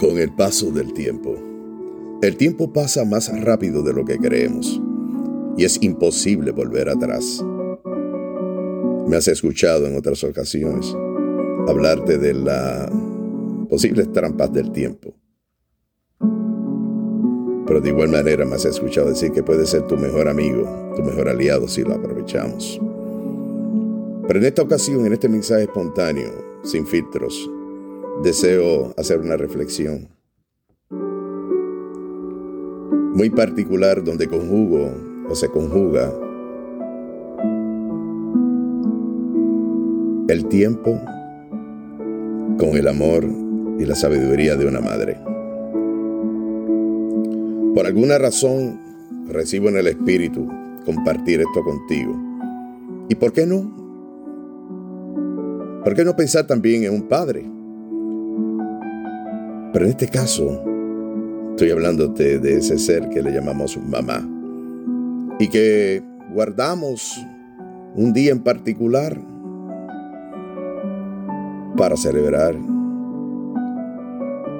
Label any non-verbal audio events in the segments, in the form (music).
Con el paso del tiempo, el tiempo pasa más rápido de lo que creemos y es imposible volver atrás. Me has escuchado en otras ocasiones hablarte de las posibles trampas del tiempo. Pero de igual manera me has escuchado decir que puede ser tu mejor amigo, tu mejor aliado si lo aprovechamos. Pero en esta ocasión, en este mensaje espontáneo, sin filtros, deseo hacer una reflexión muy particular donde conjugo o se conjuga el tiempo con el amor y la sabiduría de una madre. Por alguna razón recibo en el espíritu compartir esto contigo. ¿Y por qué no? ¿Por qué no pensar también en un padre? Pero en este caso, estoy hablándote de ese ser que le llamamos mamá y que guardamos un día en particular para celebrar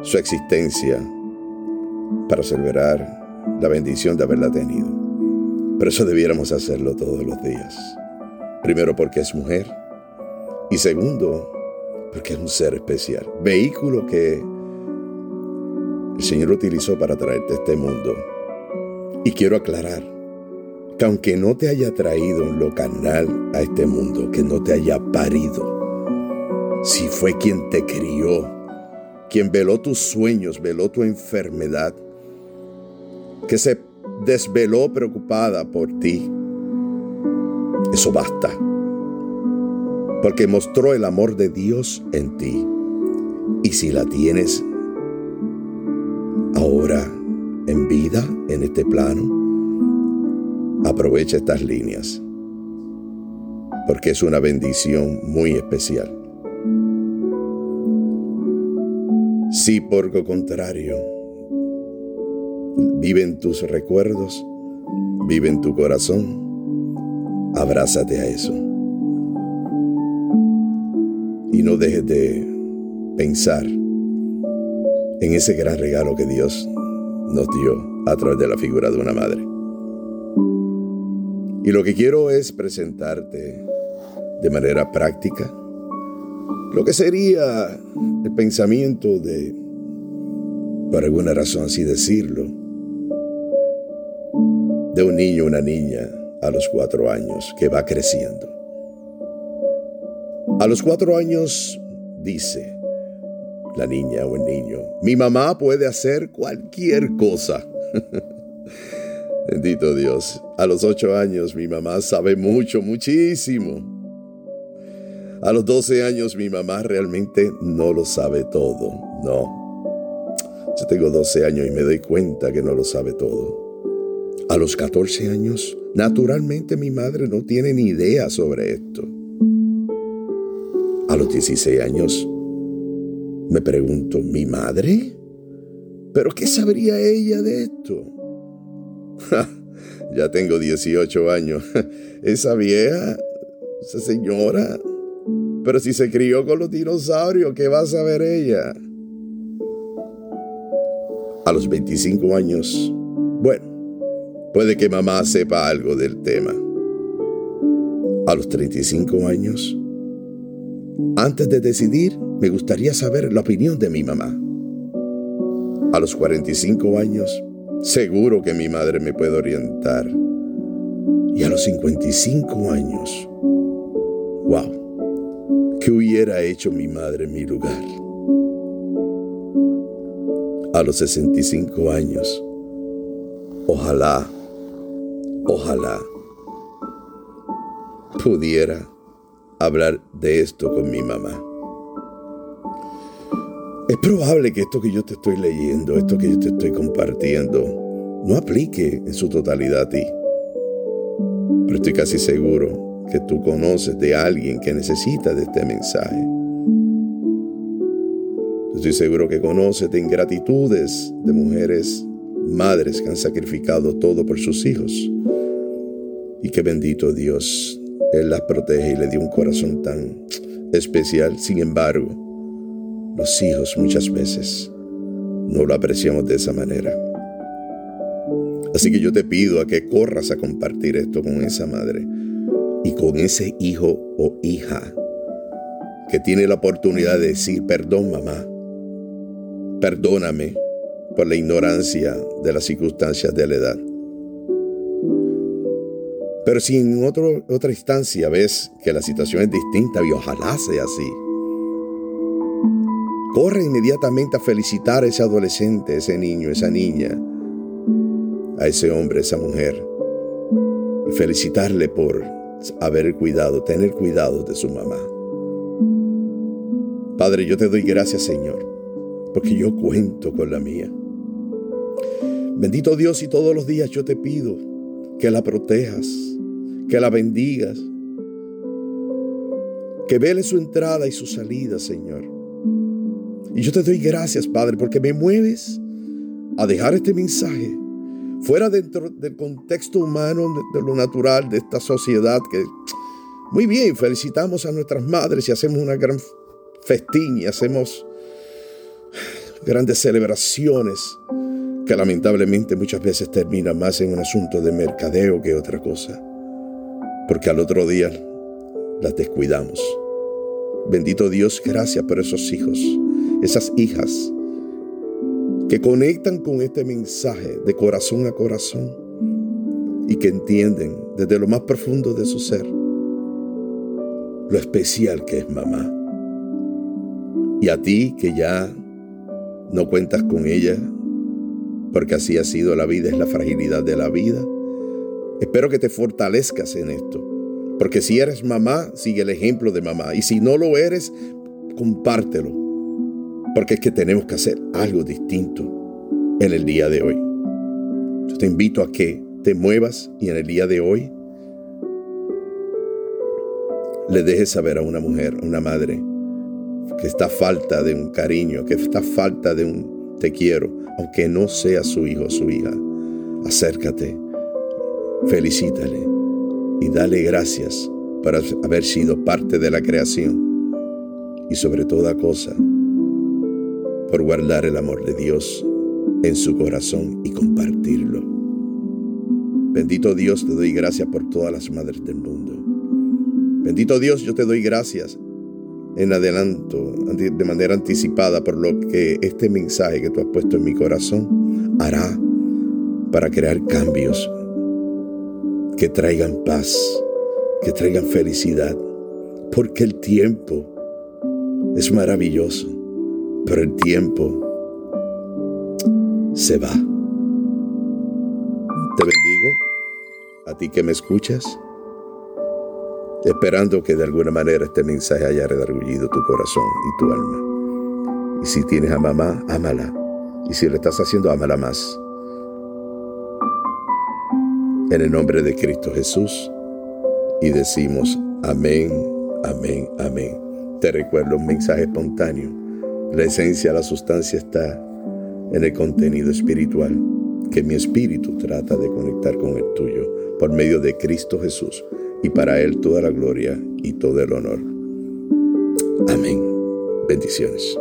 su existencia, para celebrar la bendición de haberla tenido. Pero eso debiéramos hacerlo todos los días. Primero porque es mujer y segundo porque es un ser especial, vehículo que el Señor utilizó para traerte a este mundo. Y quiero aclarar que aunque no te haya traído un lo canal a este mundo, que no te haya parido, si fue quien te crió, quien veló tus sueños, veló tu enfermedad, que se desveló preocupada por ti, eso basta, porque mostró el amor de Dios en ti. Y si la tienes ahora en vida, en este plano, aprovecha estas líneas, porque es una bendición muy especial. Si por lo contrario, vive en tus recuerdos, vive en tu corazón, abrázate a eso. Y no dejes de pensar en ese gran regalo que Dios nos dio a través de la figura de una madre. Y lo que quiero es presentarte de manera práctica lo que sería el pensamiento de, por alguna razón así decirlo, de un niño o una niña a los cuatro años que va creciendo. A los cuatro años dice, la niña o el niño. Mi mamá puede hacer cualquier cosa. (laughs) Bendito Dios. A los ocho años mi mamá sabe mucho, muchísimo. A los doce años mi mamá realmente no lo sabe todo. No. Yo tengo doce años y me doy cuenta que no lo sabe todo. A los catorce años, naturalmente mi madre no tiene ni idea sobre esto. A los dieciséis años, me pregunto, ¿mi madre? ¿Pero qué sabría ella de esto? ya tengo 18 años. (laughs) Esa vieja, esa señora. Pero si se crió con los dinosaurios, ¿qué va a saber ella? A los 25 años, bueno, puede que mamá sepa algo del tema. A los 35 años, antes de decidir, me gustaría saber la opinión de mi mamá. A los 45 años, seguro que mi madre me puede orientar. Y a los 55 años, wow, ¿qué hubiera hecho mi madre en mi lugar? A los 65 años, ojalá, ojalá pudiera hablar de esto con mi mamá. Es probable que esto que yo te estoy leyendo, esto que yo te estoy compartiendo, no aplique en su totalidad a ti. Pero estoy casi seguro que tú conoces de alguien que necesita de este mensaje. Estoy seguro que conoces de ingratitudes de mujeres, madres que han sacrificado todo por sus hijos. Y que bendito Dios él las protege y le dio un corazón tan especial. Sin embargo, los hijos muchas veces no lo apreciamos de esa manera. Así que yo te pido a que corras a compartir esto con esa madre y con ese hijo o hija que tiene la oportunidad de decir, perdón mamá, perdóname por la ignorancia de las circunstancias de la edad. Pero si en otra instancia ves que la situación es distinta y ojalá sea así, corre inmediatamente a felicitar a ese adolescente, ese niño, esa niña, a ese hombre, esa mujer, y felicitarle por haber cuidado, tener cuidado de su mamá. Padre, yo te doy gracias, Señor, porque yo cuento con la mía. Bendito Dios y todos los días yo te pido que la protejas, que la bendigas, que vele su entrada y su salida, Señor. Y yo te doy gracias, Padre, porque me mueves a dejar este mensaje fuera dentro del contexto humano, de, lo natural de esta sociedad que, muy bien, felicitamos a nuestras madres y hacemos una gran festín y hacemos grandes celebraciones que lamentablemente muchas veces termina más en un asunto de mercadeo que otra cosa, porque al otro día las descuidamos. Bendito Dios, gracias por esos hijos, esas hijas que conectan con este mensaje de corazón a corazón y que entienden desde lo más profundo de su ser lo especial que es mamá. Y a ti que ya no cuentas con ella, porque así ha sido la vida, es la fragilidad de la vida, espero que te fortalezcas en esto. Porque si eres mamá, sigue el ejemplo de mamá. Y si no lo eres, compártelo porque es que tenemos que hacer algo distinto en el día de hoy. Yo te invito a que te muevas y en el día de hoy le dejes saber a una mujer, a una madre, que está falta de un cariño, que está falta de un te quiero, aunque no sea su hijo o su hija. Acércate, felicítale y dale gracias por haber sido parte de la creación. Y sobre toda cosa, por guardar el amor de Dios en su corazón y compartirlo. Bendito Dios, te doy gracias por todas las madres del mundo. Bendito Dios, yo te doy gracias en adelanto, de manera anticipada, por lo que este mensaje que tú has puesto en mi corazón hará para crear cambios que traigan paz, que traigan felicidad, porque el tiempo es maravilloso pero el tiempo se va. Te bendigo, a ti que me escuchas, esperando que de alguna manera este mensaje haya redargullido tu corazón y tu alma. Y si tienes a mamá, ámala. Y si lo estás haciendo, ámala más. En el nombre de Cristo Jesús. Y decimos, amén, amén, amén. Te recuerdo un mensaje espontáneo la esencia, la sustancia está en el contenido espiritual que mi espíritu trata de conectar con el tuyo por medio de Cristo Jesús y para Él toda la gloria y todo el honor. Amén. Bendiciones.